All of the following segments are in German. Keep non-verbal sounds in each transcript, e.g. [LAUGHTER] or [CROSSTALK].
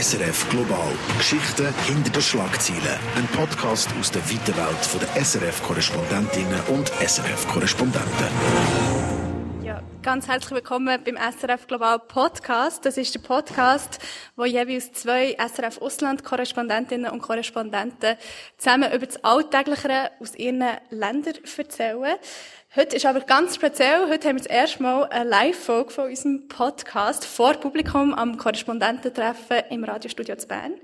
SRF Global. Geschichten hinter den Schlagzeilen. Ein Podcast aus der weiten Welt der SRF-Korrespondentinnen und SRF-Korrespondenten. Ja, ganz herzlich willkommen beim SRF Global Podcast. Das ist der Podcast, wo jeweils zwei SRF Ausland-Korrespondentinnen und Korrespondenten zusammen über das Alltägliche aus ihren Ländern erzählen. Heute ist aber ganz speziell. Heute haben wir das erste Mal eine Live-Folge von unserem Podcast vor Publikum am Korrespondententreffen im Radiostudio zu Bern.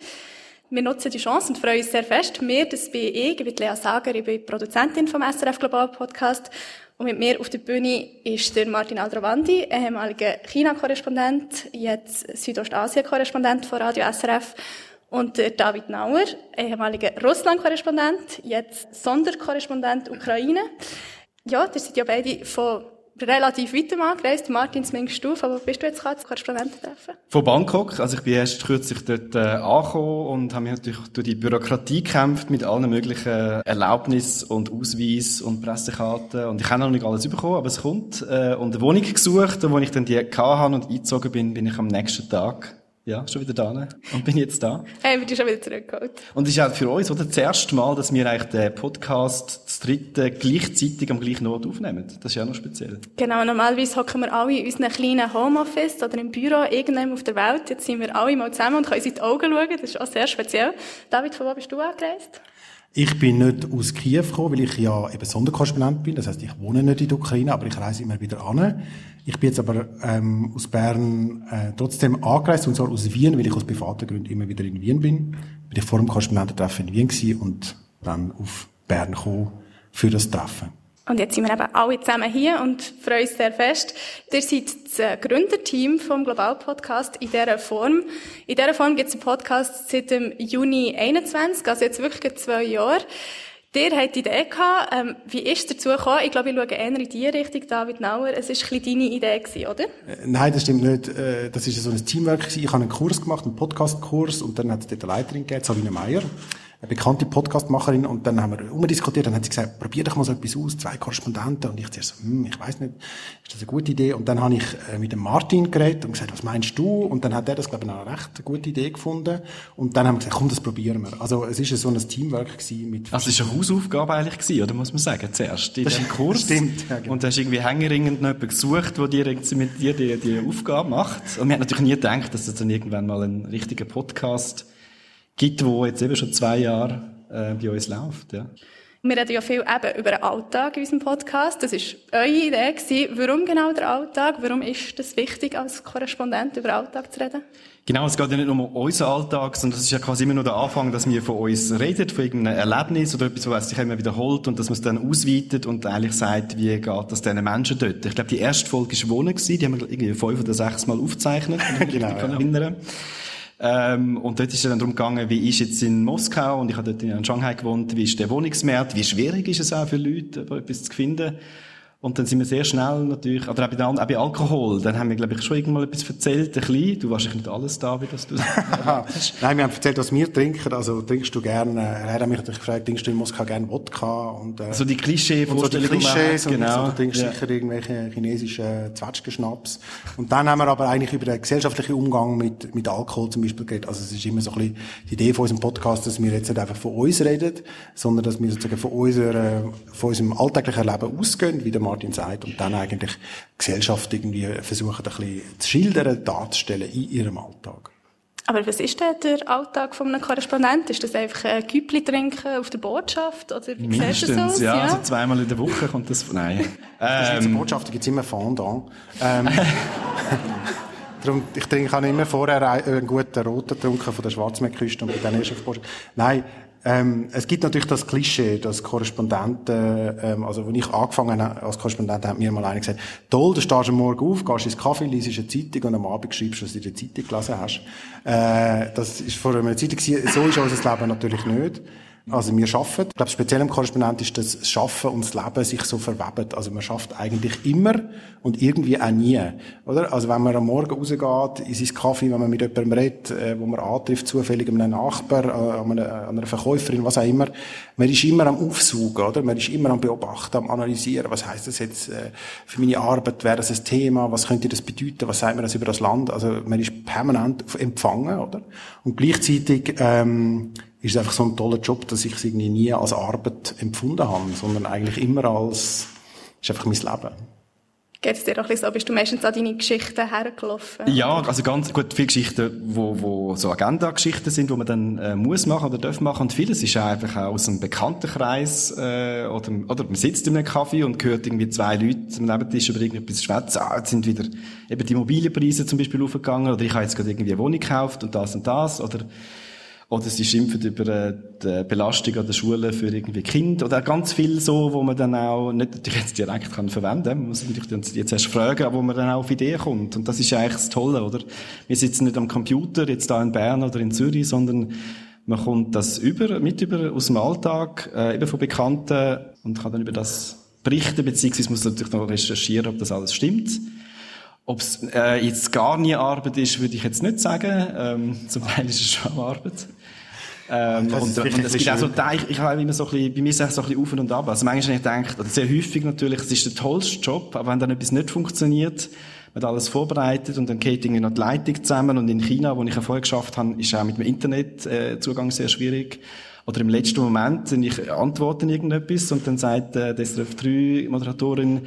Wir nutzen die Chance und freuen uns sehr fest. Wir, das bin ich, ich bin Lea Sager, ich bin Produzentin vom SRF Global Podcast. Und mit mir auf der Bühne ist der Martin Aldrovandi, ehemaliger China-Korrespondent, jetzt Südostasien-Korrespondent von Radio SRF. Und der David Nauer, ehemaliger Russland-Korrespondent, jetzt Sonderkorrespondent Ukraine. Ja, ihr seid ja beide von relativ weit angereist. Martin, zumindest du. Bist du jetzt gerade zu Korrespondententreffen? Von Bangkok. Also ich bin erst kürzlich dort äh, angekommen und habe mich natürlich durch die Bürokratie gekämpft mit allen möglichen Erlaubnissen und Ausweis und Pressekarten. Und ich habe noch nicht alles bekommen, aber es kommt. Äh, und eine Wohnung gesucht, und wo ich dann die hatte und eingezogen bin, bin ich am nächsten Tag ja, schon wieder da ne? und bin jetzt da. Hey, wir sind schon wieder zurückgeholt. Und es ist auch für uns oder, das erste Mal, dass wir eigentlich den Podcast, das dritte, gleichzeitig am gleichen Ort aufnehmen. Das ist ja noch speziell. Genau, normalerweise hocken wir alle in unseren kleinen Homeoffice oder im Büro irgendwann auf der Welt. Jetzt sind wir alle mal zusammen und können uns in die Augen schauen. Das ist auch sehr speziell. David, von wo bist du angereist? Ich bin nicht aus Kiew gekommen, weil ich ja eben Sonderkorrespondent bin. Das heißt, ich wohne nicht in der Ukraine, aber ich reise immer wieder an. Ich bin jetzt aber ähm, aus Bern äh, trotzdem angereist, und zwar aus Wien, weil ich aus privaten Gründen immer wieder in Wien bin. Ich vor dem Korrespondententreffen in Wien gewesen und dann auf Bern gekommen für das Treffen. Und jetzt sind wir eben alle zusammen hier und freuen uns sehr fest. Ihr seid das äh, Gründerteam vom Global Podcast in dieser Form. In dieser Form gibt es einen Podcast seit dem Juni 21, also jetzt wirklich zwei Jahre. Ihr habt die Idee gehabt, ähm, wie ist dazu gekommen? Ich glaube, ich schaue eher in die Richtung, David Nauer. Es war ein deine Idee, gewesen, oder? Äh, nein, das stimmt nicht. Äh, das ist so ein Teamwork. Ich habe einen Kurs gemacht, einen Podcast-Kurs, und dann hat es dort eine Leiterin gegeben, Sabine Meyer eine bekannte Podcastmacherin und dann haben wir umdiskutiert, dann hat sie gesagt, probier doch mal so etwas aus, zwei Korrespondenten und ich zuerst so, hm, ich weiß nicht, ist das eine gute Idee? Und dann habe ich äh, mit dem Martin geredet und gesagt, was meinst du? Und dann hat er das, glaube ich, eine recht gute Idee gefunden und dann haben wir gesagt, komm, das probieren wir. Also es ist so ein Teamwork gewesen mit... Also es ist eine Hausaufgabe eigentlich gewesen, oder muss man sagen, zuerst in diesem Kurs. [LAUGHS] Stimmt. Ja, genau. Und da hast irgendwie hängeringend noch jemanden gesucht, der dir mit dir die, die Aufgabe macht. Und wir haben natürlich nie gedacht, dass es dann irgendwann mal ein richtiger Podcast gibt, wo jetzt eben schon zwei Jahre äh, bei uns läuft. Ja. Wir reden ja viel eben über den Alltag in unserem Podcast. Das ist eure Idee gewesen. Warum genau der Alltag? Warum ist das wichtig, als Korrespondent über den Alltag zu reden? Genau, es geht ja nicht nur um unseren Alltag, sondern es ist ja quasi immer nur der Anfang, dass wir von uns reden, von irgendeinem Erlebnis oder etwas, was sich immer wiederholt und dass man es dann ausweitet und eigentlich sagt, wie geht das diesen Menschen dort. Ich glaube, die erste Folge war Wohnen, gewesen, die haben wir irgendwie fünf oder sechs Mal aufgezeichnet, wenn ich mich [LAUGHS] genau, ja. Ähm, und dort ist es dann darum gegangen, wie ist jetzt in Moskau? Und ich habe dort in Shanghai gewohnt, wie ist der Wohnungsmarkt, wie schwierig ist es auch für Leute, etwas zu finden. Und dann sind wir sehr schnell natürlich, oder auch bei, auch bei Alkohol, dann haben wir, glaube ich, schon irgendwann etwas erzählt, ein bisschen. Du wahrscheinlich nicht alles da, wie das du [LAUGHS] Nein, wir haben erzählt, was wir trinken. Also, trinkst du gerne, er hat mich natürlich gefragt, trinkst du in Moskau gerne Wodka? Und, äh, also die Klischee-Vorstellungen. So Klischees, genau. Und du trinkst ja. sicher irgendwelche chinesischen Zwetschgenschnaps. Und dann haben wir aber eigentlich über den gesellschaftlichen Umgang mit, mit Alkohol zum Beispiel geredet. Also, es ist immer so ein bisschen die Idee von unserem Podcast, dass wir jetzt nicht einfach von uns reden, sondern dass wir sozusagen von unserer, von unserem alltäglichen Leben ausgehen, wie der Martin sagt, und dann eigentlich die Gesellschaft irgendwie versuchen, ein bisschen zu schildern, darzustellen in ihrem Alltag. Aber was ist denn der Alltag von einem Korrespondent? Ist das einfach ein Küppli trinken auf der Botschaft? Oder wie Mindestens, ja, ja. Also zweimal in der Woche kommt das, nein. Ähm. In der Botschaft gibt es immer Fondant. Ähm. [LAUGHS] Darum, ich trinke, ich habe immer vorher einen guten roten getrunken von der Schwarzmeerküste und dann erst auf Botschaft. Nein, ähm, es gibt natürlich das Klischee, dass Korrespondenten, ähm, also wenn ich angefangen habe als Korrespondent, hat mir mal einer gesagt, toll, du stehst am Morgen auf, gehst ins Kaffee, liest eine Zeitung und am Abend schreibst was du in der Zeitung gelesen hast. Äh, das ist vor einer Zeitung gewesen. So ist unser Leben natürlich nicht. Also wir schaffen. Ich glaube, speziell im Korrespondent ist das Schaffen und das Leben sich so verwebt. Also man schafft eigentlich immer und irgendwie auch nie, oder? Also wenn man am Morgen rausgeht, in sein Kaffee, wenn man mit jemandem redet, äh, wo man antrifft, zufällig einem Nachbar, äh, an einer, an einer Verkäuferin, was auch immer, man ist immer am Aufsuchen, oder? Man ist immer am Beobachten, am Analysieren. Was heißt das jetzt äh, für meine Arbeit? Wäre das ein Thema? Was könnte das bedeuten? Was sagt man das über das Land? Also man ist permanent empfangen, oder? Und gleichzeitig ähm, ist es einfach so ein toller Job, dass ich es irgendwie nie als Arbeit empfunden habe, sondern eigentlich immer als, ist einfach mein Leben. Geht es dir auch ein so? Bist du meistens an deine Geschichten hergelaufen? Ja, also ganz gut, viele Geschichten, wo, wo so Agenda-Geschichten sind, wo man dann äh, muss machen oder darf machen. Und vieles ist einfach auch aus einem Bekanntenkreis äh, oder, oder man sitzt in einem Kaffee und hört irgendwie zwei Leute am Nebentisch über irgendetwas schwätzen. Ah, jetzt sind wieder eben die Immobilienpreise zum Beispiel aufgegangen oder ich habe jetzt gerade irgendwie eine Wohnung gekauft und das und das oder oder sie schimpfen über äh, die Belastung an der Schule für irgendwie Kinder. Oder ganz viel so, wo man dann auch nicht natürlich jetzt direkt kann verwenden kann. Man muss natürlich jetzt erst fragen, wo man dann auch auf Ideen kommt. Und das ist eigentlich das Tolle, oder? Wir sitzen nicht am Computer, jetzt da in Bern oder in Zürich, sondern man kommt das über, mit über aus dem Alltag, äh, eben von Bekannten und kann dann über das berichten, beziehungsweise muss natürlich noch recherchieren, ob das alles stimmt. Ob es äh, jetzt gar nie Arbeit ist, würde ich jetzt nicht sagen. Ähm, zum Teil ist es schon Arbeit. Ähm, und, und es gibt auch so Teich, ich habe immer so ein bisschen, bei mir ist es so ein bisschen auf und ab. Also manchmal habe ich oder sehr häufig natürlich, es ist der tollste Job, aber wenn dann etwas nicht funktioniert, man hat alles vorbereitet und dann geht irgendwie noch die Leitung zusammen und in China, wo ich vorher geschafft habe, ist auch mit dem Internetzugang äh, sehr schwierig. Oder im letzten Moment sind ich antworten irgendetwas und dann sagt äh, die SRF 3 Moderatorin,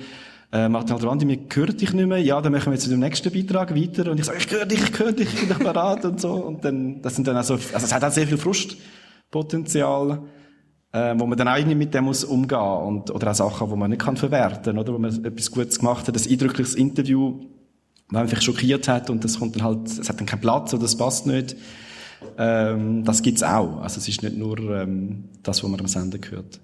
äh, Martin Alderandi, mir gehört dich nicht mehr, ja, dann machen wir jetzt zu dem nächsten Beitrag weiter. Und ich sage, ich höre dich, ich höre dich, ich bin doch bereit und so. Und dann, das sind dann also, also es hat auch sehr viel Frustpotenzial, äh, wo man dann auch irgendwie mit dem muss umgehen und, oder auch Sachen, wo man nicht kann verwerten, oder, wo man etwas Gutes gemacht hat, ein eindrückliches Interview, man einfach schockiert hat und das kommt dann halt, es hat dann keinen Platz oder es passt nicht, ähm, das gibt's auch. Also es ist nicht nur ähm, das, was man am Sender gehört.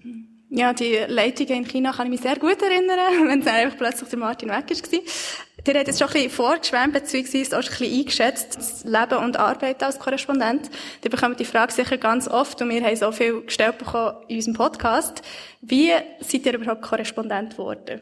Ja, die Leitungen in China kann ich mich sehr gut erinnern, [LAUGHS] wenn dann einfach plötzlich der Martin weg war. Der hat jetzt schon ein bisschen vorgeschwärmt, beziehungsweise auch ein bisschen eingeschätzt, das Leben und Arbeit als Korrespondent. Die bekommen die Frage sicher ganz oft und wir haben so viel gestellt bekommen in unserem Podcast. Wie seid ihr überhaupt Korrespondent geworden?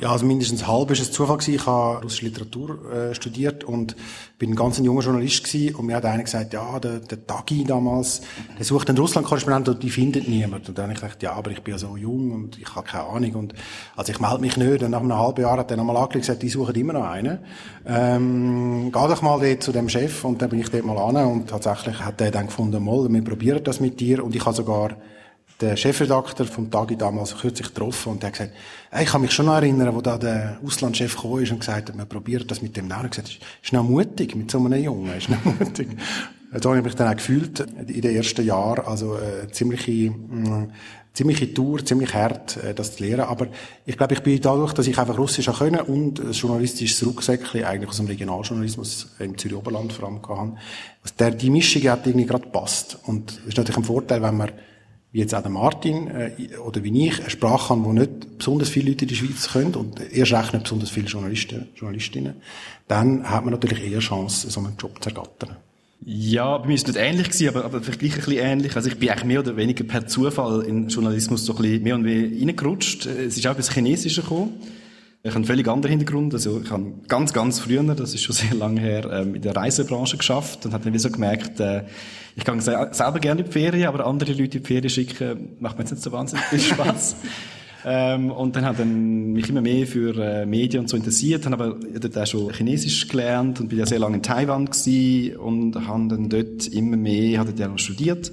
Ja, also mindestens halb ist es Zufall gewesen. Ich habe russische Literatur äh, studiert und bin ein ganz junger Journalist gewesen. Und mir hat einer gesagt, ja, der, der Tagi damals, der sucht einen Russland-Korrespondenten und die findet niemand. Und dann habe ich gedacht, ja, aber ich bin ja so jung und ich habe keine Ahnung. Und also ich melde mich nicht. Und nach einem halben Jahr hat er nochmal angelegt gesagt, die suchen immer noch einen. Ähm, geh doch mal dort zu dem Chef. Und dann bin ich dort mal an und tatsächlich hat er dann gefunden, mal, wir probieren das mit dir. Und ich habe sogar der Chefredakteur vom Tagi damals kürzlich getroffen und der hat gesagt, hey, ich kann mich schon noch erinnern, wo da der Auslandschef gekommen ist und gesagt hat, man probiert das mit dem nach. Und gesagt, ist, ist noch mutig mit so einem Jungen, ist noch [LAUGHS] mutig. so habe ich mich dann auch gefühlt in den ersten Jahren, also äh, ziemliche, mm, ziemliche Tour, ziemlich hart, äh, das zu lernen. Aber ich glaube, ich bin dadurch, dass ich einfach Russisch auch können und ein journalistisches Rucksäckchen eigentlich aus dem Regionaljournalismus im Zürich Oberland vor allem hatte, der, die Mischung hat irgendwie gerade passt. Und das ist natürlich ein Vorteil, wenn man wie jetzt auch der Martin äh, oder wie ich, eine Sprache haben, die nicht besonders viele Leute in der Schweiz können und erst recht nicht besonders viele Journalisten, Journalistinnen, dann hat man natürlich eher Chance, so einen Job zu ergattern. Ja, bei mir ist es nicht ähnlich gewesen, aber, aber vielleicht ein bisschen ähnlich. Also ich bin eigentlich mehr oder weniger per Zufall in Journalismus so ein bisschen mehr und mehr reingerutscht. Es ist auch etwas Chinesisches gekommen. Ich habe einen völlig anderen Hintergrund. Also ich habe ganz, ganz früher, das ist schon sehr lange her, ähm, in der Reisebranche geschafft und habe dann wie so gemerkt, äh, ich gehe selber gerne in die Ferien, aber andere Leute in die Ferien schicken, macht mir jetzt nicht so wahnsinnig viel [LAUGHS] Spaß. ähm, und dann habe ich mich immer mehr für äh, Medien und so interessiert, habe aber dort auch schon Chinesisch gelernt und bin ja sehr lange in Taiwan gewesen und habe dann dort immer mehr, habe dort ja noch studiert,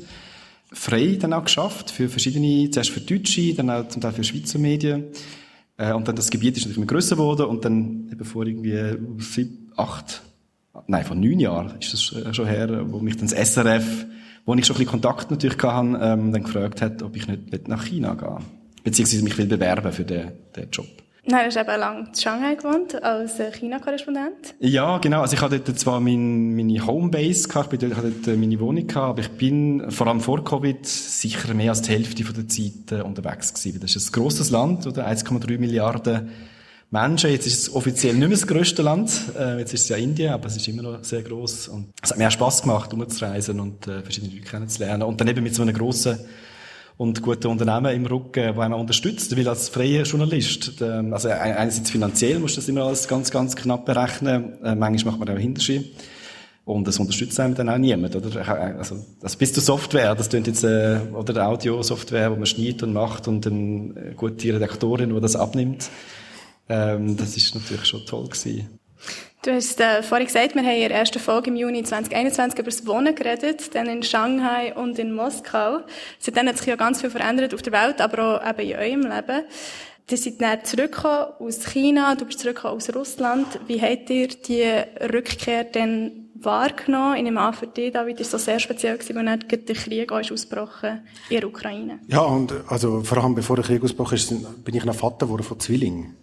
frei dann auch geschafft für verschiedene, zuerst für Deutsche, dann auch zum Teil für Schweizer Medien. Äh, und dann das Gebiet ist natürlich immer grösser geworden und dann eben vor irgendwie sieben, acht, nein, vor neun Jahren ist das äh, schon her, wo mich dann das SRF, wo ich schon ein bisschen Kontakt natürlich hatte, ähm, dann gefragt hat, ob ich nicht nach China gehen beziehungsweise mich will bewerben für den, den Job. Nein, du hast eben lange in Shanghai gewohnt, als China-Korrespondent. Ja, genau. Also ich hatte dort zwar mein, meine Homebase gehabt, ich hatte dort äh, meine Wohnung gehabt, aber ich bin vor allem vor Covid sicher mehr als die Hälfte der Zeit äh, unterwegs gewesen. Das ist ein grosses Land, oder? 1,3 Milliarden Menschen. Jetzt ist es offiziell nicht mehr das grösste Land. Äh, jetzt ist es ja Indien, aber es ist immer noch sehr gross. Und es hat mir auch Spass gemacht, umzureisen und äh, verschiedene Leute kennenzulernen. Und dann eben mit so einem grossen und gute Unternehmen im Rücken, die einem unterstützen, weil als freier Journalist, ähm, also einerseits finanziell musst du das immer alles ganz, ganz knapp berechnen, äh, manchmal macht man auch Hinterschied. Und das unterstützt einem dann auch niemand, oder? Also, also bis zur Software, das klingt jetzt, äh, oder Audio-Software, wo man schneidet und macht und eine gute Redaktorin, die das abnimmt. Ähm, das ist natürlich schon toll gewesen. Du hast äh, vorhin gesagt, wir haben in der ersten Folge im Juni 2021 über das Wohnen geredet, dann in Shanghai und in Moskau. Seitdem hat sich ja ganz viel verändert auf der Welt, aber auch eben in eurem Leben. Ihr seid dann zurückgekommen aus China, du bist zurückgekommen aus Russland. Wie habt ihr die Rückkehr denn wahrgenommen? Ich nehme an, für dich, David, so sehr speziell gewesen, weil dann der Krieg ist ausgebrochen in der Ukraine. Ja, und also vor allem bevor der Krieg ist, bin ich noch Vater geworden von Zwillingen.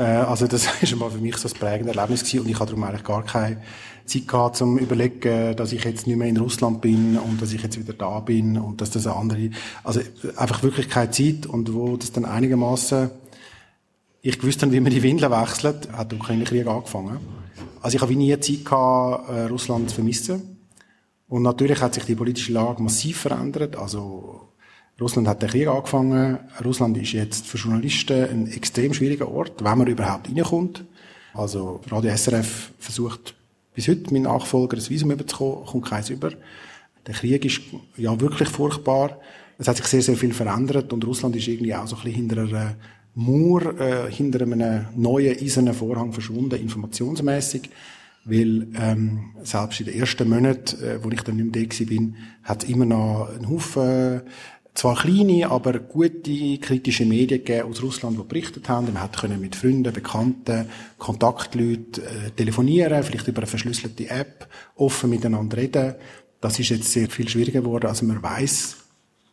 Äh, also das [LAUGHS] ist mal für mich so das prägende Erlebnis gewesen und ich hatte darum eigentlich gar keine Zeit gehabt, zum überlegen, dass ich jetzt nicht mehr in Russland bin und dass ich jetzt wieder da bin und dass das eine andere, also einfach wirklich keine Zeit und wo das dann einigermaßen ich gewusst habe, wie man die Windeln wechselt, hat der Ukraine-Krieg angefangen. Also ich habe nie Zeit gehabt, äh, Russland zu vermissen. Und natürlich hat sich die politische Lage massiv verändert. Also Russland hat den Krieg angefangen. Russland ist jetzt für Journalisten ein extrem schwieriger Ort, wenn man überhaupt reinkommt. Also Radio SRF versucht bis heute, mein Nachfolger, das Visum überzukommen, kommt keins über. Der Krieg ist ja wirklich furchtbar. Es hat sich sehr, sehr viel verändert und Russland ist irgendwie auch so ein bisschen hinter einer Mauer, äh, hinter einem neuen eisernen Vorhang verschwunden, informationsmäßig weil ähm, selbst in den ersten Monaten, äh, wo ich dann nicht mehr da bin, hat immer noch einen Haufen zwar kleine, aber gute kritische Medien gegeben aus Russland, die berichtet haben. Man können mit Freunden, Bekannten, Kontaktleuten äh, telefonieren, vielleicht über eine verschlüsselte App, offen miteinander reden. Das ist jetzt sehr viel schwieriger geworden. Also man weiß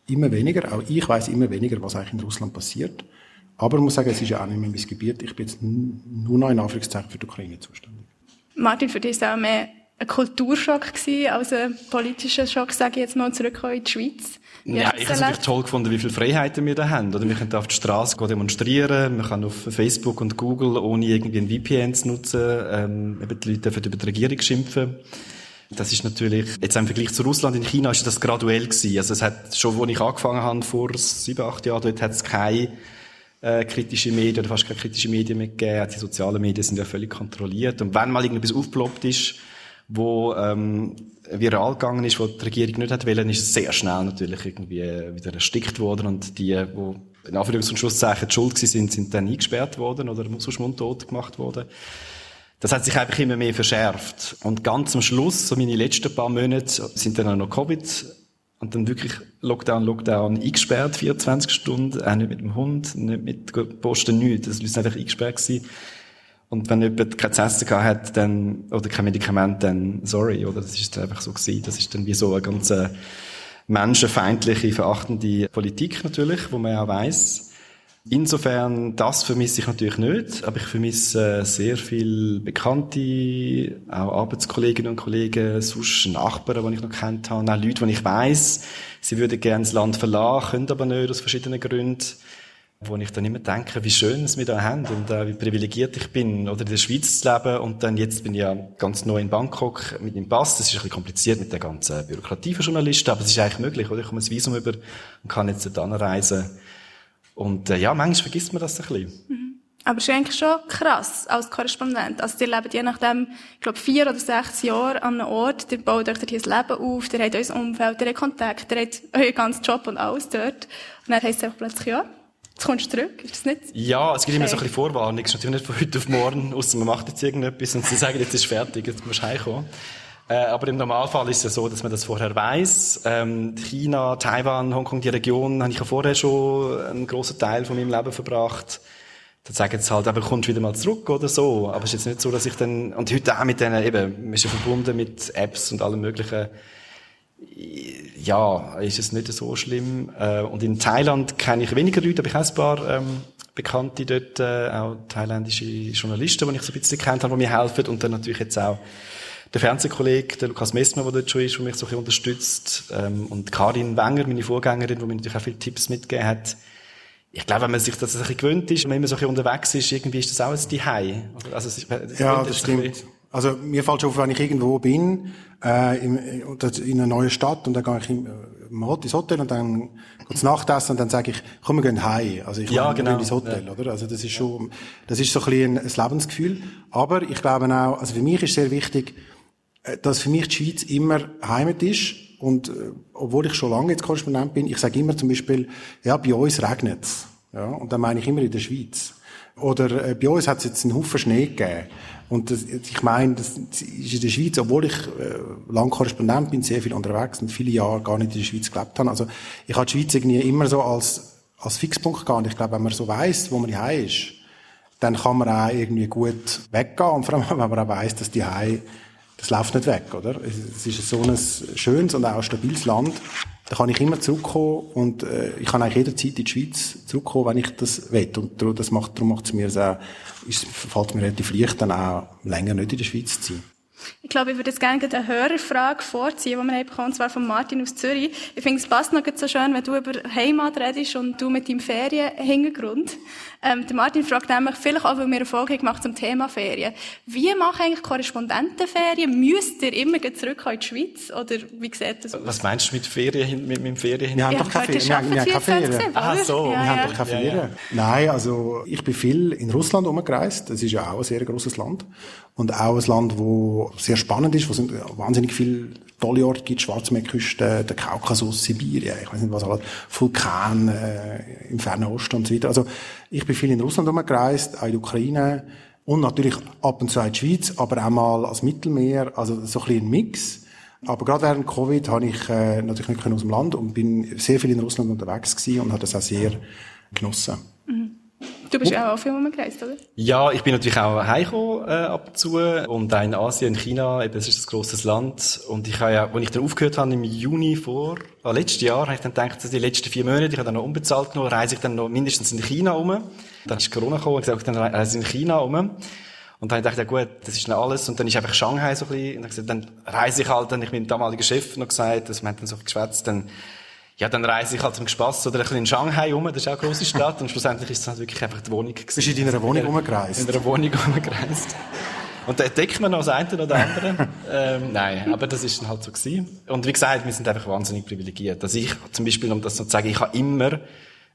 immer weniger, auch ich weiß immer weniger, was eigentlich in Russland passiert. Aber ich muss sagen, es ist ja auch nicht mehr mein Gebiet. Ich bin jetzt nur noch in Anführungszeichen für die Ukraine zuständig. Martin, für dich es auch mehr ein Kulturschock gewesen, als ein politischer Schock, sage ich jetzt mal, zurückkommen in die Schweiz. Ja, ich habe es natürlich toll gefunden, wie viele Freiheiten wir da haben. Oder wir können auf die Straße demonstrieren, man kann auf Facebook und Google ohne irgendwie ein VPN zu nutzen, ähm, eben die Leute dürfen über die Regierung schimpfen. Das ist natürlich, jetzt im Vergleich zu Russland, in China ist das graduell gewesen. Also es hat schon, als ich angefangen habe, vor sieben, acht Jahren, dort hat es keine äh, kritische Medien oder fast keine kritische Medien mehr gegeben. Die sozialen Medien sind ja völlig kontrolliert. Und wenn mal irgendetwas aufgeploppt ist, wo ähm, viral gegangen ist, wo die Regierung nicht hat wollen, ist sehr schnell natürlich irgendwie wieder erstickt worden und die, wo in Anführungs- und Schlusszeichen die schuld sind, sind dann eingesperrt worden oder sonst mundtot gemacht worden. Das hat sich einfach immer mehr verschärft. Und ganz am Schluss, so meine letzten paar Monate, sind dann auch noch Covid und dann wirklich Lockdown, Lockdown eingesperrt, 24 Stunden, auch nicht mit dem Hund, nicht mit Posten, nichts. Das ist einfach eingesperrt gewesen. Und wenn jemand kein Essen hat, dann, oder kein Medikament, dann sorry, oder? Das ist einfach so gewesen. Das ist dann wie so eine ganz äh, menschenfeindliche, verachtende Politik natürlich, wo man ja auch weiss. Insofern, das vermisse ich natürlich nicht, aber ich vermisse äh, sehr viel Bekannte, auch Arbeitskolleginnen und Kollegen, sonst Nachbarn, die ich noch kennt habe, auch Leute, die ich weiss, sie würden gerne das Land verlassen, können aber nicht, aus verschiedenen Gründen wo ich dann immer denke, wie schön es wir da haben und äh, wie privilegiert ich bin, oder in der Schweiz zu leben und dann jetzt bin ich ja ganz neu in Bangkok mit dem Pass. Das ist ein bisschen kompliziert mit der ganzen Bürokratie für Journalisten, aber es ist eigentlich möglich, oder? Ich komme ein Visum über und kann jetzt dort reisen. Und äh, ja, manchmal vergisst man das ein bisschen. Mhm. Aber es ist eigentlich schon krass als Korrespondent. Also, ihr lebt je nachdem, ich glaube, vier oder sechs Jahre an einem Ort, ihr baut euch hier ein Leben auf, ihr habt euer Umfeld, ihr habt Kontakt, ihr habt euren ganzen Job und alles dort. Und dann heisst es einfach plötzlich, ja, Jetzt kommst du zurück, ist das nicht? Ja, es gibt immer so ein bisschen Vorwarnung. Es ist natürlich nicht von heute auf morgen, außer man macht jetzt irgendetwas und sie sagen, jetzt ist fertig, jetzt musst du heimkommen. Äh, aber im Normalfall ist es ja so, dass man das vorher weiß. Ähm, China, Taiwan, Hongkong, die Region, habe ich ja vorher schon einen grossen Teil von meinem Leben verbracht. Dann sagen sie halt, aber kommst wieder mal zurück oder so. Aber es ist jetzt nicht so, dass ich dann, und heute auch mit denen, eben, man ist ja verbunden mit Apps und allem möglichen, ja, ist es nicht so schlimm. Äh, und in Thailand kenne ich weniger Leute, aber ich habe ein paar ähm, Bekannte dort, äh, auch thailändische Journalisten, die ich so ein bisschen kennt habe, die mir helfen. Und dann natürlich jetzt auch der Fernsehkollege, der Lukas Messmer, der dort schon ist, der mich so ein bisschen unterstützt. Ähm, und Karin Wenger, meine Vorgängerin, die mir natürlich auch viele Tipps mitgegeben hat. Ich glaube, wenn man sich das ein bisschen gewöhnt ist, wenn man immer so ein bisschen unterwegs ist, irgendwie ist das auch ein Zuhause. Also, es ist, ja, das stimmt. Also mir fällt schon auf, wenn ich irgendwo bin, äh, in, in einer neuen Stadt und dann gehe ich im, im ins Hotel und dann geht's Nachtessen und dann sage ich, komm, wir gehen heim. Also ich ja, genau. ins Hotel, ja. oder? Also das ist schon, das ist so ein bisschen ein, ein Lebensgefühl. Aber ich glaube auch, also für mich ist sehr wichtig, äh, dass für mich die Schweiz immer Heimat ist. Und äh, obwohl ich schon lange jetzt Korrespondent bin, ich sage immer zum Beispiel, ja, bei uns regnet's. Ja, und dann meine ich immer in der Schweiz. Oder äh, bei uns hat es jetzt einen Haufen Schnee gegeben. Und das, ich meine, das ist in der Schweiz, obwohl ich äh, lang Korrespondent bin, sehr viel unterwegs und viele Jahre gar nicht in der Schweiz gelebt habe. Also ich habe die Schweiz irgendwie immer so als, als Fixpunkt gehabt. Und ich glaube, wenn man so weiß, wo man hier ist, dann kann man auch irgendwie gut weggehen. Und vor allem, [LAUGHS] wenn man auch weiss, dass die Hause, das läuft nicht weg, oder? Es ist so ein schönes und auch stabiles Land. Da kann ich immer zurückkommen und äh, ich kann eigentlich jederzeit in die Schweiz zurückkommen, wenn ich das will. Und das macht, darum macht es mir sehr, ist, fällt mir relativ leicht, dann auch länger nicht in der Schweiz zu sein. Ich glaube, ich würde jetzt gerne eine Hörerfrage vorziehen, die wir bekommen, und zwar von Martin aus Zürich. Ich finde, es passt noch so schön, wenn du über Heimat redest und du mit deinem Ferienhintergrund. Ähm, der Martin fragt nämlich, vielleicht auch, weil wir eine Folge gemacht zum Thema Ferien. Wie machen eigentlich Korrespondentenferien? Müsst ihr immer zurück in die Schweiz? Oder wie sieht das aus? Was meinst du mit Ferien, mit, mit Ferien? Wir haben doch keine Ferien. Wir haben, wir haben keine Ferien. 24/7, Ah, oder? so. Ja, Wir ja. haben doch keine Ferien. ja. Nein, also ich bin viel in Russland umgereist. Das ist ja auch ein sehr großes Land. Und auch ein Land, wo sehr spannend ist, wo es wahnsinnig viele tolle Orte gibt, Schwarzmeerküste, der Kaukasus, Sibirien, ich weiß nicht was alles, Vulkan äh, im Fernen Osten und so weiter. Also ich bin viel in Russland umgereist, auch in der Ukraine und natürlich ab und zu in die Schweiz, aber auch mal als Mittelmeer, also so ein bisschen ein Mix. Aber gerade während Covid habe ich äh, natürlich nicht aus dem Land und bin sehr viel in Russland unterwegs gewesen und habe das auch sehr genossen. Du bist auch viel umgereist, oder? Ja, ich bin natürlich auch heimgekommen, äh, ab und zu. Und auch in Asien, in China, eben, das ist ein grosses Land. Und ich habe ja, als ich dann aufgehört habe, im Juni vor, äh, letztes Jahr, habe ich dann gedacht, dass die letzten vier Monate, ich habe dann noch unbezahlt genommen, reise ich dann noch mindestens in China um. Dann ist Corona gekommen und gesagt, dann reise ich in China um. Und dann habe ich ja gut, das ist dann alles. Und dann ist einfach Shanghai so ein bisschen, und dann, gesagt, dann reise ich halt, dann ich meinem damaligen Chef noch gesagt, dass haben dann so geschwätzt, dann, ja, dann reise ich halt zum Spass oder ein bisschen in Shanghai um, das ist auch eine grosse Stadt, und schlussendlich ist es halt wirklich einfach die Wohnung gewesen. Bist du in deiner Wohnung umgereist? In einer Wohnung umgereist. Und da entdeckt man noch das eine oder andere. [LAUGHS] ähm, nein, aber das ist dann halt so gewesen. Und wie gesagt, wir sind einfach wahnsinnig privilegiert. Also ich, zum Beispiel, um das noch zu sagen, ich habe immer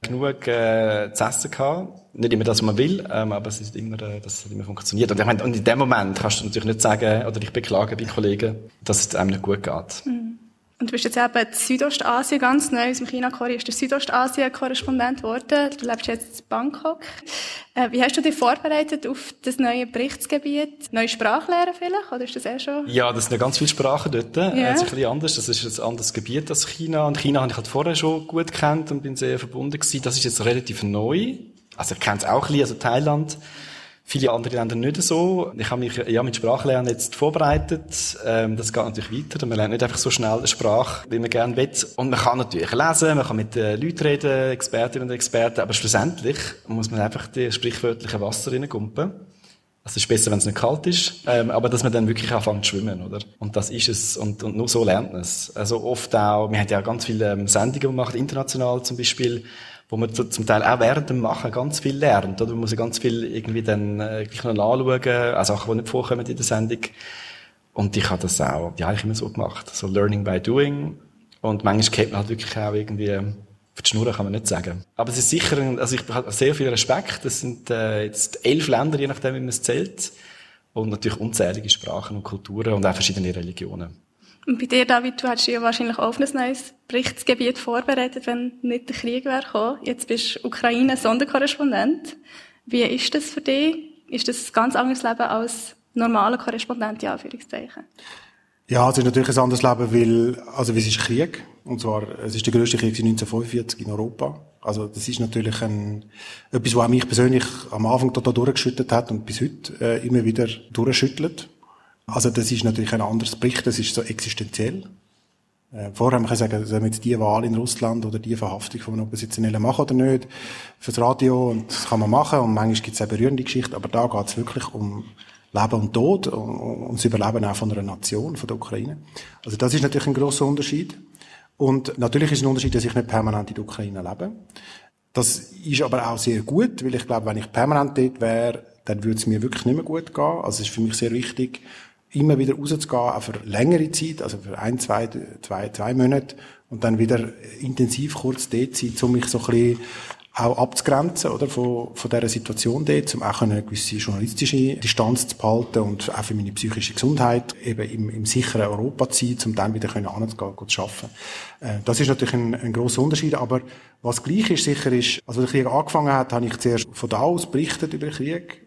genug äh, zu essen gehabt. Nicht immer das, was man will, ähm, aber es ist immer, äh, das hat immer funktioniert. Und, ich meine, und in dem Moment kannst du natürlich nicht sagen oder dich beklagen bei Kollegen, dass es einem nicht gut geht. Und du bist jetzt eben in Südostasien ganz neu, aus dem China-Korea ist der Südostasien-Korrespondent geworden. Du lebst jetzt in Bangkok. Äh, wie hast du dich vorbereitet auf das neue Berichtsgebiet? Neue Sprachlehren vielleicht? Oder ist das eh schon? Ja, das sind ja ganz viele Sprachen dort. Ja. Ja. Das ist ein bisschen anders. Das ist ein anderes Gebiet als China. Und China habe ich halt vorher schon gut kennt und bin sehr verbunden gewesen. Das ist jetzt relativ neu. Also ich kenne es auch ein bisschen, also Thailand. Viele andere Länder nicht so. Ich habe mich ja mit Sprachlernen jetzt vorbereitet. Ähm, das geht natürlich weiter. Man lernt nicht einfach so schnell eine Sprache, wie man gerne will. Und man kann natürlich lesen, man kann mit äh, Leuten reden, Expertinnen und Experten, aber schlussendlich muss man einfach die sprichwörtliche Wasser reingumpen. Es ist besser, wenn es nicht kalt ist, ähm, aber dass man dann wirklich anfängt zu schwimmen, oder? Und das ist es. Und, und nur so lernt man es. Also oft auch, wir haben ja ganz viele ähm, Sendungen gemacht, international zum Beispiel, wo man zu- zum Teil auch während dem Machen ganz viel lernt, oder? Man muss ja ganz viel irgendwie dann äh, gleich noch nachschauen, auch Sachen, die nicht vorkommen in der Sendung. Und ich habe das auch, ja, eigentlich immer so gemacht. So Learning by Doing. Und manchmal kennt man halt wirklich auch irgendwie, für die Schnurren kann man nicht sagen. Aber es ist sicher, also ich habe sehr viel Respekt. Das sind äh, jetzt elf Länder, je nachdem, wie man es zählt. Und natürlich unzählige Sprachen und Kulturen und auch verschiedene Religionen. Und bei dir, David, du hättest ja wahrscheinlich auch auf ein neues Berichtsgebiet vorbereitet, wenn nicht der Krieg wäre gekommen. Jetzt bist du Ukraine-Sonderkorrespondent. Wie ist das für dich? Ist das ein ganz anderes Leben als normaler Korrespondent, in Anführungszeichen? Ja, es ist natürlich ein anderes Leben, weil, also, es ist Krieg. Und zwar, es ist der grösste Krieg seit 1945 in Europa. Also, das ist natürlich ein, etwas, was mich persönlich am Anfang total durchgeschüttet hat und bis heute äh, immer wieder durchschüttelt. Also, das ist natürlich ein anderes Bericht, das ist so existenziell. Äh, vorher wir können sagen, sollen wir jetzt die Wahl in Russland oder die Verhaftung von Oppositionellen machen oder nicht? Fürs Radio, und das kann man machen, und manchmal gibt es auch berührende Geschichten, aber da geht es wirklich um Leben und Tod, um, um das Überleben auch von einer Nation, von der Ukraine. Also das ist natürlich ein grosser Unterschied. Und natürlich ist ein Unterschied, dass ich nicht permanent in der Ukraine lebe. Das ist aber auch sehr gut, weil ich glaube, wenn ich permanent dort wäre, dann würde es mir wirklich nicht mehr gut gehen. Also es ist für mich sehr wichtig, immer wieder rauszugehen, auch für längere Zeit, also für ein, zwei, zwei, zwei Monate und dann wieder intensiv kurz dort sein, um mich so ein bisschen auch abzugrenzen, oder, von, von dieser Situation dort, um auch eine gewisse journalistische Distanz zu behalten und auch für meine psychische Gesundheit eben im, im sicheren Europa zu sein, um dann wieder können anzugehen, zu arbeiten. Äh, das ist natürlich ein, ein grosser Unterschied, aber was gleich ist, sicher ist, als der Krieg angefangen hat, habe ich zuerst von da aus berichtet über den Krieg,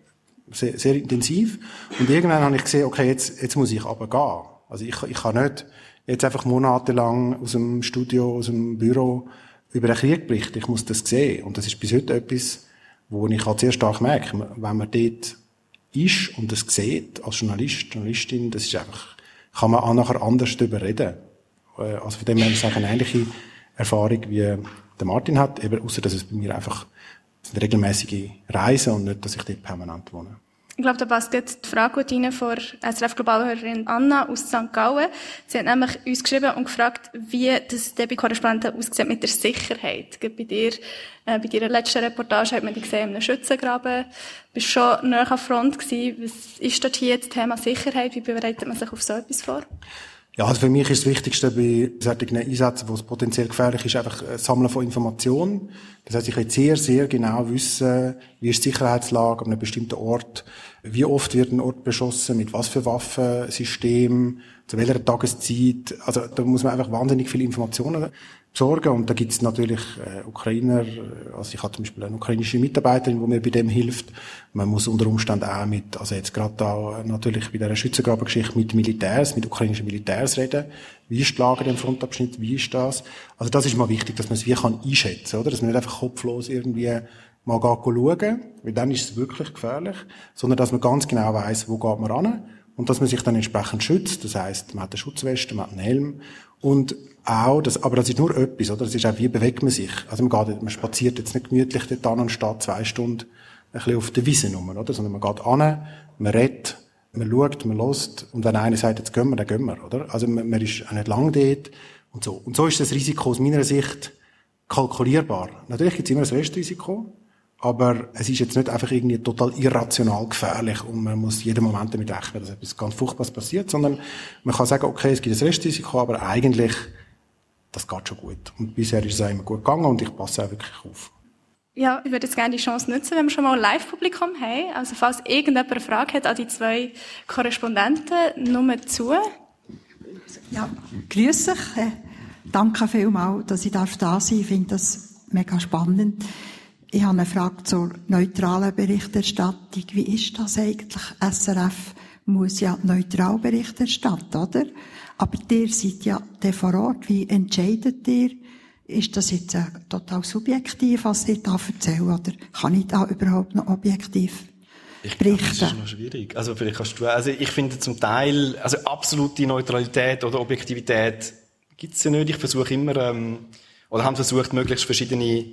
sehr, sehr intensiv, und irgendwann habe ich gesehen, okay, jetzt, jetzt muss ich aber gehen. Also ich, ich kann nicht jetzt einfach monatelang aus dem Studio, aus dem Büro über den Krieg berichten. Ich muss das sehen. Und das ist bis heute etwas, wo ich halt sehr stark merke. Wenn man dort ist und das sieht, als Journalist, Journalistin, das ist einfach, kann man auch nachher anders darüber reden. Äh, also von dem her ist es eine ähnliche Erfahrung, wie der Martin hat, eben, außer dass es bei mir einfach eine regelmäßige Reise und nicht, dass ich dort permanent wohne. Ich glaube, da passt jetzt die Frage gut rein von SRF Globalhörerin Anna aus St. Gallen. Sie hat nämlich uns geschrieben und gefragt, wie das bei Korrespondenten aussieht mit der Sicherheit. Bei dir, äh, bei deiner letzten Reportage hat man dich gesehen in einem Schützengraben. Du bist schon näher an Front gewesen. Was ist dort hier das Thema Sicherheit? Wie bereitet man sich auf so etwas vor? Ja, also für mich ist das Wichtigste bei solchen Einsätzen, wo es potenziell gefährlich ist, einfach das Sammeln von Informationen. Das heißt, ich will sehr, sehr genau wissen, wie ist die Sicherheitslage an einem bestimmten Ort, wie oft wird ein Ort beschossen, mit was für Waffensystemen, zu welcher Tageszeit. Also da muss man einfach wahnsinnig viele Informationen besorgen. Und da gibt es natürlich äh, Ukrainer, also ich habe zum Beispiel eine ukrainische Mitarbeiterin, die mir bei dem hilft. Man muss unter Umständen auch mit, also jetzt gerade auch natürlich bei dieser Schützengrabengeschichte mit Militärs, mit ukrainischen Militärs reden. Wie ist die Lage im Frontabschnitt? Wie ist das? Also das ist mal wichtig, dass man es wie kann einschätzen, oder? Dass man nicht einfach kopflos irgendwie mal schauen, weil dann ist es wirklich gefährlich, sondern dass man ganz genau weiß, wo geht man ran und dass man sich dann entsprechend schützt. Das heißt, man hat eine Schutzweste, man hat einen Helm und auch, das, aber das ist nur etwas, oder? Das ist auch, wie bewegt man sich? Also man geht, man spaziert jetzt nicht gemütlich dort an und steht zwei Stunden ein bisschen auf der Wiese rum, oder? Sondern man geht an, man redet, man schaut, man lost und wenn einer sagt, jetzt gehen wir, dann gehen wir, oder? Also man, man ist auch nicht lang dort und so. Und so ist das Risiko aus meiner Sicht kalkulierbar. Natürlich gibt es immer das Restrisiko, aber es ist jetzt nicht einfach irgendwie total irrational gefährlich und man muss jeden Moment damit rechnen, dass etwas ganz Furchtbares passiert, sondern man kann sagen, okay, es gibt ein Restrisiko, aber eigentlich das geht schon gut. Und bisher ist es auch immer gut gegangen und ich passe auch wirklich auf. Ja, ich würde jetzt gerne die Chance nutzen, wenn wir schon mal ein Live-Publikum haben. Also falls irgendjemand eine Frage hat an die zwei Korrespondenten, nur zu. Ja, grüß dich. Danke vielmals, dass ich da sein darf. Ich finde das mega spannend. Ich habe eine Frage zur neutralen Berichterstattung. Wie ist das eigentlich? SRF muss ja neutral Bericht erstatten, oder? Aber ihr seid ja der vor Ort. Wie entscheidet ihr? Ist das jetzt äh, total subjektiv, was ich da erzähle? Oder kann ich da überhaupt noch objektiv ich berichten? Glaube, das ist noch schwierig. Also vielleicht kannst du, also ich finde zum Teil, also absolute Neutralität oder Objektivität gibt's ja nicht. Ich versuche immer, ähm, oder haben versucht, möglichst verschiedene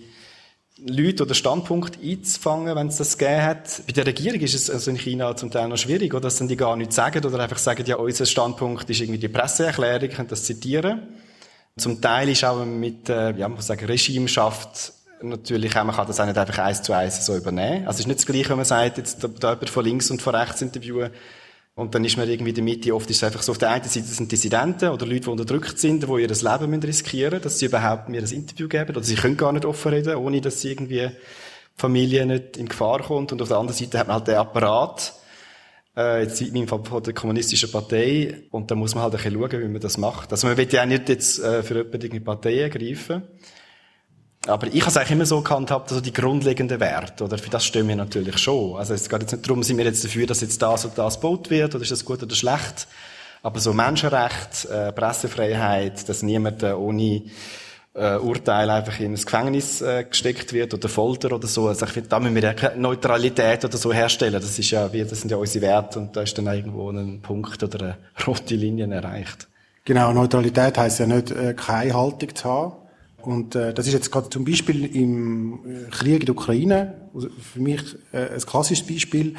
Leute oder Standpunkte einzufangen, wenn es das gegeben hat. Bei der Regierung ist es also in China zum Teil noch schwierig, oder? dass dann die gar nichts sagen oder einfach sagen, ja, unser Standpunkt ist irgendwie die Presseerklärung, könnte das zitieren. Zum Teil ist auch mit, äh, ja, man muss sagen, Regimeschaft natürlich auch, man kann das auch nicht einfach eins zu eins so übernehmen. Also es ist nicht das Gleiche, wenn man sagt, jetzt da, da jemand von links und von rechts interviewen, und dann ist man irgendwie in der Mitte, oft ist es einfach so, auf der einen Seite sind Dissidenten oder Leute, die unterdrückt sind, die ihr Leben müssen riskieren müssen, dass sie überhaupt mir ein Interview geben. Oder sie können gar nicht offen reden, ohne dass sie irgendwie Familie nicht in Gefahr kommt. Und auf der anderen Seite hat man halt den Apparat, äh, jetzt in meinem Fall von der kommunistischen Partei. Und da muss man halt ein bisschen schauen, wie man das macht. Also man will ja auch nicht jetzt äh, für jemanden die Partei ergreifen. Aber ich habe es eigentlich immer so gehandhabt, also die grundlegenden Werte, oder für das stehen wir natürlich schon. Also es geht jetzt nicht darum, sind wir jetzt dafür, dass jetzt das und das gebaut wird, oder ist das gut oder schlecht. Aber so Menschenrecht, äh, Pressefreiheit, dass niemand äh, ohne äh, Urteil einfach in ein Gefängnis äh, gesteckt wird oder Folter oder so. Also ich finde, da müssen wir ja Neutralität oder so herstellen. Das ist ja, wir, das sind ja unsere Werte und da ist dann irgendwo ein Punkt oder eine [LAUGHS] rote Linie erreicht. Genau, Neutralität heißt ja nicht, äh, keine Haltung zu haben und äh, das ist jetzt gerade zum Beispiel im Krieg in der Ukraine, also für mich äh, ein klassisches Beispiel.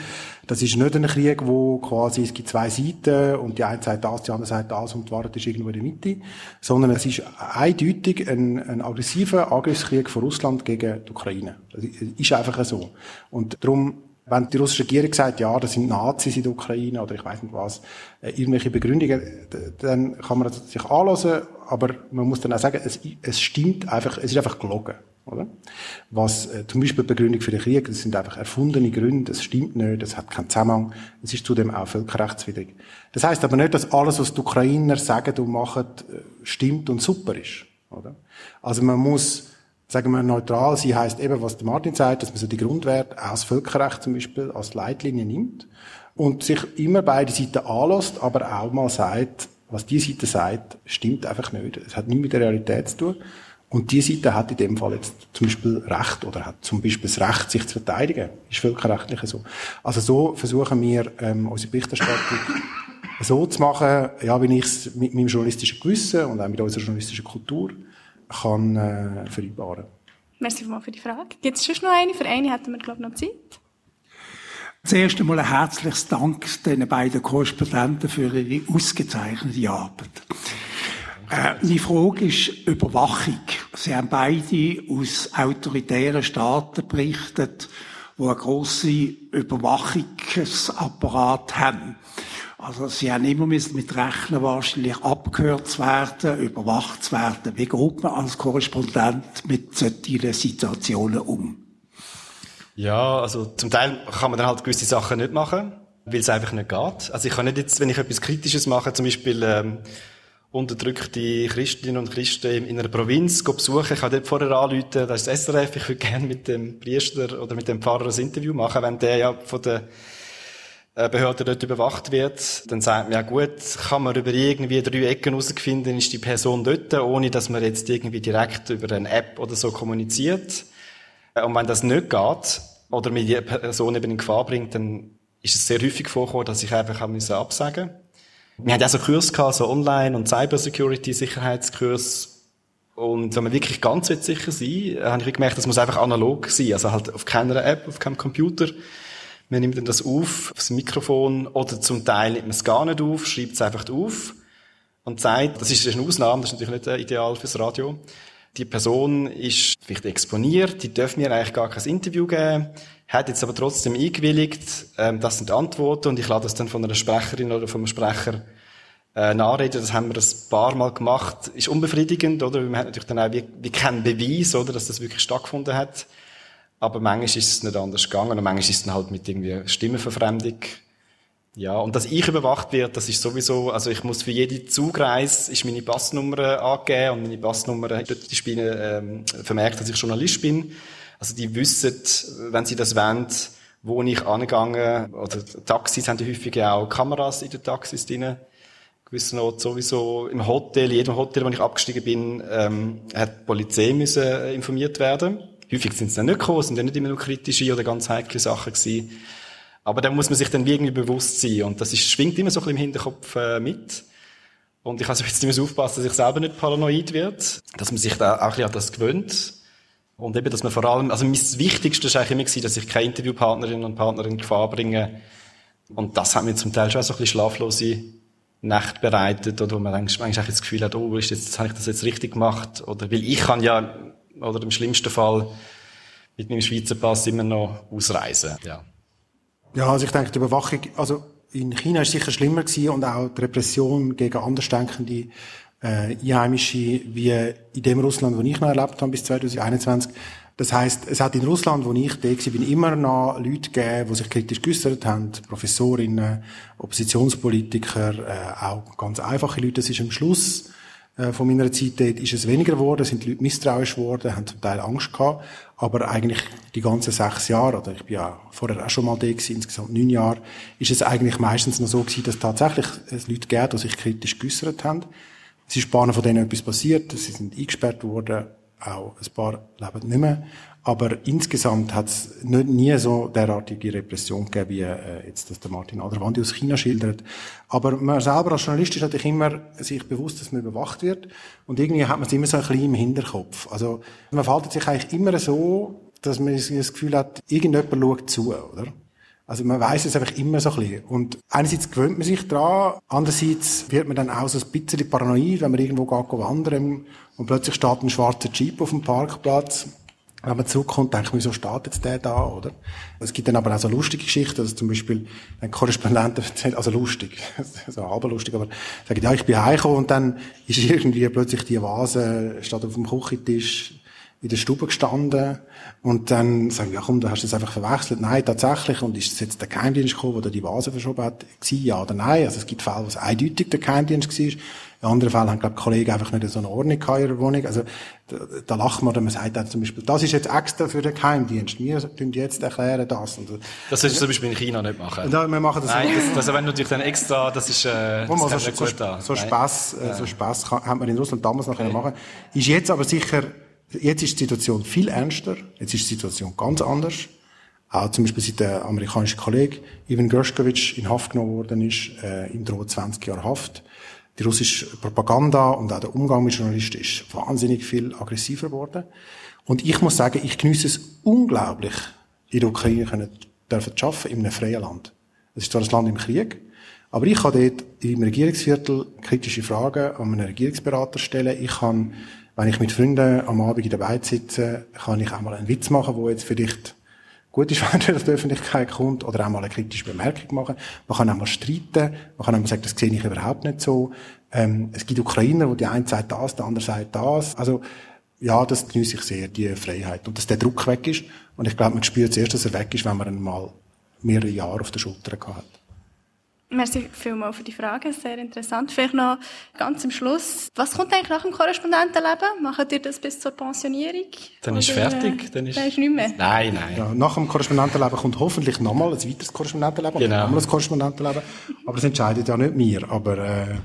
Das ist nicht ein Krieg, wo quasi es gibt zwei Seiten und die eine sagt das, die andere sagt das und die Wahrheit ist irgendwo in der Mitte, sondern es ist eindeutig ein, ein aggressiver Angriffskrieg von Russland gegen die Ukraine. Das ist einfach so. Und darum Wenn die russische Regierung sagt, ja, das sind Nazis in der Ukraine oder ich weiß nicht was, äh, irgendwelche Begründungen, dann kann man sich anlassen, aber man muss dann auch sagen, es, es stimmt einfach, es ist einfach gelogen. Oder? Was äh, zum Beispiel Begründung für den Krieg, das sind einfach erfundene Gründe, es stimmt nicht, es hat keinen Zusammenhang, es ist zudem auch völkerrechtswidrig. Das heißt aber nicht, dass alles, was die Ukrainer sagen und machen, äh, stimmt und super ist. Oder? Also man muss, sagen wir, neutral sein, heißt eben, was der Martin sagt, dass man so die Grundwerte aus Völkerrecht zum Beispiel als Leitlinie nimmt und sich immer beide Seiten anlässt, aber auch mal sagt, was die Seite sagt, stimmt einfach nicht. Es hat nichts mit der Realität zu tun. Und die Seite hat in dem Fall jetzt zum Beispiel Recht oder hat zum Beispiel das Recht, sich zu verteidigen. Ist völkerrechtlich so. Also so versuchen wir, ähm, unsere Berichterstattung [COUGHS] so zu machen, ja, wie ich es mit meinem journalistischen Gewissen und auch mit unserer journalistischen Kultur kann äh, vereinbaren. Merci für die Frage. Gibt es schon noch eine? Für eine hätten wir, glaube ich, noch Zeit. Zuerst einmal ein herzliches Dank den beiden Korrespondenten für ihre ausgezeichnete Arbeit. Äh, meine Frage ist Überwachung. Sie haben beide aus autoritären Staaten berichtet, die einen grossen Überwachungsapparat haben. Also Sie haben immer mit rechnen, wahrscheinlich abgehört zu werden, überwacht zu werden. Wie geht man als Korrespondent mit solchen Situationen um? Ja, also zum Teil kann man dann halt gewisse Sachen nicht machen, weil es einfach nicht geht. Also ich kann nicht jetzt, wenn ich etwas Kritisches mache, zum Beispiel ähm, unterdrückte Christinnen und Christen in einer Provinz besuchen. Ich kann dort vorher anrufen, das ist das SRF, ich würde gerne mit dem Priester oder mit dem Pfarrer ein Interview machen, wenn der ja von der äh, Behörde dort überwacht wird, dann sagt man, ja gut, kann man über irgendwie drei Ecken herausfinden, ist die Person dort, ohne dass man jetzt irgendwie direkt über eine App oder so kommuniziert. Äh, und wenn das nicht geht, oder mir die Person eben in Gefahr bringt, dann ist es sehr häufig vorgekommen, dass ich einfach absagen musste. Wir hatten auch so Kurs gehabt, so Online- und Cybersecurity-Sicherheitskurs. Und wenn man wirklich ganz sicher sein will, habe ich gemerkt, das muss einfach analog sein. Also halt auf keiner App, auf keinem Computer. Man nimmt dann das auf, aufs Mikrofon, oder zum Teil nimmt man es gar nicht auf, schreibt es einfach auf und sagt, das ist eine Ausnahme, das ist natürlich nicht ideal fürs Radio. Die Person ist vielleicht exponiert, die dürfen mir eigentlich gar kein Interview geben, hat jetzt aber trotzdem eingewilligt, ähm, das sind Antworten und ich lade das dann von einer Sprecherin oder vom Sprecher äh, nachreden. Das haben wir ein paar Mal gemacht. Ist unbefriedigend, oder? Man hat natürlich dann auch wie, wie keinen Beweis, oder, dass das wirklich stattgefunden hat. Aber manchmal ist es nicht anders gegangen und manchmal ist es dann halt mit irgendwie Stimmenverfremdung. Ja, und dass ich überwacht wird, das ist sowieso, also ich muss für jede Zugreise ist meine Passnummer angegeben und meine Passnummer hat dort die Spinne ähm, vermerkt, dass ich Journalist bin. Also die wissen, wenn sie das wollen, wo ich angegangen oder Taxis haben häufig auch Kameras in den Taxis drin. Gewissen Ort sowieso im Hotel, in jedem Hotel, wo ich abgestiegen bin, ähm, hat die Polizei müssen äh, informiert werden. Häufig sind sie dann nicht gekommen, sind dann nicht immer nur kritische oder ganz heikle Sachen gewesen. Aber da muss man sich dann irgendwie bewusst sein und das ist, schwingt immer so ein bisschen im Hinterkopf äh, mit. Und ich also jetzt immer aufpassen, dass ich selber nicht paranoid wird, dass man sich da auch ein bisschen an das gewöhnt und eben, dass man vor allem, also mein Wichtigste war eigentlich immer, dass ich keine Interviewpartnerinnen und Partner in Gefahr bringe. Und das hat mir zum Teil schon so ein bisschen schlaflose Nacht bereitet, oder wo man eigentlich, eigentlich das Gefühl hat, oh, ist jetzt, habe ich das jetzt richtig gemacht? Oder, weil ich kann ja, oder im schlimmsten Fall, mit meinem Schweizer Pass immer noch ausreisen, ja. Ja, also ich denke, die Überwachung, also in China ist sicher schlimmer gewesen und auch die Repression gegen Andersdenkende äh, Einheimische wie in dem Russland, wo ich noch erlebt habe bis 2021. Das heißt, es hat in Russland, wo ich da war, bin immer noch Leute gegeben, die sich kritisch geäussert haben, Professorinnen, Oppositionspolitiker, äh, auch ganz einfache Leute. Das ist am Schluss von meiner Zeit dort ist es weniger geworden, sind die Leute misstrauisch geworden, haben zum Teil Angst gehabt, aber eigentlich die ganzen sechs Jahre, oder ich bin ja vorher auch schon mal da gewesen, insgesamt neun Jahre, ist es eigentlich meistens noch so gewesen, dass tatsächlich es Leute gab, die sich kritisch geäussert haben. Es ist ein von denen etwas passiert, sie sind eingesperrt worden, auch ein paar leben nicht mehr. Aber insgesamt hat es nie so derartige Repression gegeben, wie äh, jetzt das der Martin Aderwandi aus China schildert. Aber man selber als Journalist ist natürlich immer sich bewusst, dass man überwacht wird. Und irgendwie hat man es immer so ein bisschen im Hinterkopf. Also man verhält sich eigentlich immer so, dass man das Gefühl hat, irgendjemand schaut zu, oder? Also man weiß es einfach immer so ein bisschen. Und einerseits gewöhnt man sich dran, andererseits wird man dann auch so ein bisschen paranoid, wenn man irgendwo geht wandern und plötzlich steht ein schwarzer Jeep auf dem Parkplatz wenn man zurückkommt, denkt man, wieso steht jetzt der da, oder? Es gibt dann aber auch so lustige Geschichten, dass zum Beispiel ein Korrespondent erzählt, [LAUGHS] also lustig, [LAUGHS] so halb lustig, aber sagen, ja, ich bin heimgekommen und dann ist irgendwie plötzlich die Vase, statt auf dem Küchentisch, in der Stube gestanden und dann sagen ja komm, du hast das einfach verwechselt. Nein, tatsächlich. Und ist es jetzt der Geheimdienst gekommen, der die Vase verschoben hat? Gewesen, ja oder nein? Also es gibt Fälle, wo es eindeutig der Geheimdienst war. In anderen Fällen haben, glaube ich, Kollegen einfach nicht so eine Ordnung in ihrer Wohnung. Also da, da lacht man, wenn man sagt dann zum Beispiel, das ist jetzt extra für den Geheimdienst. Wir tun jetzt erklären das. Und, das sollst du zum Beispiel in China nicht machen. Ja, wir machen das Nein, das, also wenn du natürlich dann extra, das ist, äh, das so, so, so, Spaß, äh, so Spaß kann, hat man in Russland damals noch okay. machen Ist jetzt aber sicher Jetzt ist die Situation viel ernster. Jetzt ist die Situation ganz anders. Auch zum Beispiel seit der amerikanische Kollege Ivan Gershkovich in Haft genommen worden ist, äh, ihm droht 20 Jahre Haft. Die russische Propaganda und auch der Umgang mit Journalisten ist wahnsinnig viel aggressiver geworden. Und ich muss sagen, ich genieße es unglaublich, in der Ukraine können, dürfen zu arbeiten, in einem freien Land. Es ist zwar ein Land im Krieg, aber ich kann dort im Regierungsviertel kritische Fragen an einen Regierungsberater stellen. Ich kann wenn ich mit Freunden am Abend in der Beiz sitze, kann ich auch mal einen Witz machen, wo jetzt vielleicht gut ist, [LAUGHS] wenn er aus der Öffentlichkeit kommt, oder auch mal eine kritische Bemerkung machen. Man kann auch mal streiten, man kann auch mal sagen, das sehe ich überhaupt nicht so. Ähm, es gibt Ukrainer, wo die eine sagt das, der andere sagt das. Also, ja, das genieße ich sehr, die Freiheit. Und dass der Druck weg ist. Und ich glaube, man spürt zuerst, dass er weg ist, wenn man ihn mal mehrere Jahre auf der Schulter gehabt hat. Merci vielmals für die Frage, sehr interessant. Vielleicht noch ganz am Schluss, was kommt eigentlich nach dem Korrespondentenleben? Macht ihr das bis zur Pensionierung? Dann ist Oder, fertig. Dann ist, dann ist nicht mehr? Nein, nein. Ja, nach dem Korrespondentenleben kommt hoffentlich nochmal ein weiteres Korrespondentenleben. Genau. Nochmal ein Korrespondentenleben. Aber das entscheidet ja nicht mir. Aber äh,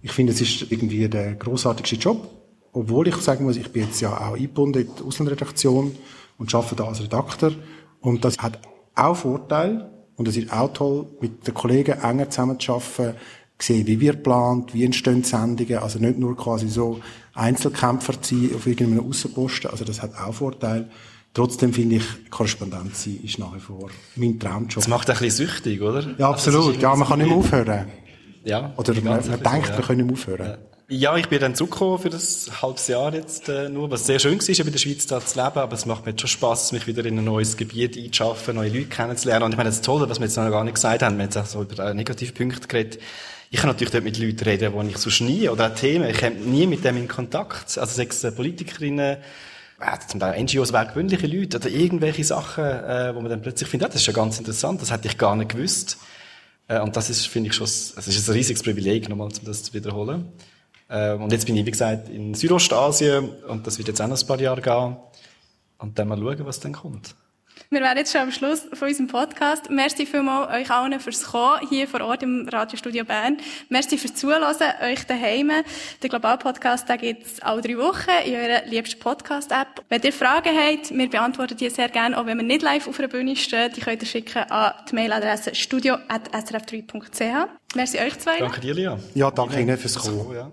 ich finde, es ist irgendwie der großartigste Job. Obwohl ich sagen muss, ich bin jetzt ja auch eingebunden in die Auslandredaktion und arbeite da als Redakteur. Und das hat auch Vorteile und es ist auch toll, mit den Kollegen enger zusammenzuarbeiten, sehen, wie wir plant, wie entstehen Sendungen, also nicht nur quasi so Einzelkämpfer zu sein auf irgendeinem Aussenposten, also das hat auch Vorteile. Trotzdem finde ich, Korrespondent sein ist nach wie vor mein Traumjob. Das macht ein bisschen süchtig, oder? Ja, also, absolut. Also ja, man kann nicht mehr aufhören. Ja. Oder man, man denkt, ja. wir können nicht mehr aufhören. Ja. Ja, ich bin dann zurückgekommen für das halbes Jahr jetzt äh, nur, was sehr schön war, in der Schweiz da zu leben, aber es macht mir jetzt schon Spass, mich wieder in ein neues Gebiet einzuschaffen, neue Leute kennenzulernen. Und ich meine, das ist toll, was wir jetzt noch gar nicht gesagt haben, wir haben jetzt auch so über äh, Negativpunkte geredet. Ich kann natürlich dort mit Leuten reden, die ich sonst nie, oder auch Themen, ich komme nie mit dem in Kontakt. Also sechs äh, Politikerinnen, äh, zum Teil NGOs, gewöhnliche Leute, oder irgendwelche Sachen, äh, wo man dann plötzlich findet, ah, das ist ja ganz interessant, das hätte ich gar nicht gewusst. Äh, und das ist, finde ich schon, es ist ein riesiges Privileg, nochmal, um das zu wiederholen. Ähm, und jetzt bin ich, wie gesagt, in Südostasien und das wird jetzt auch noch ein paar Jahre gehen. Und dann mal schauen, was dann kommt. Wir wären jetzt schon am Schluss von unserem Podcast. Merci vielmals euch allen fürs Kommen hier vor Ort im Radiostudio Bern. Merci fürs Zuhören, euch daheim. Den Global-Podcast, den gibt's alle drei Wochen in eurer liebsten Podcast-App. Wenn ihr Fragen habt, wir beantworten die sehr gerne, auch wenn wir nicht live auf einer Bühne stehen. Die könnt ihr schicken an die Mailadresse studio.srf3.ch. Merci euch zwei. Danke dir, Lia. Ja, danke Ihnen fürs Kommen.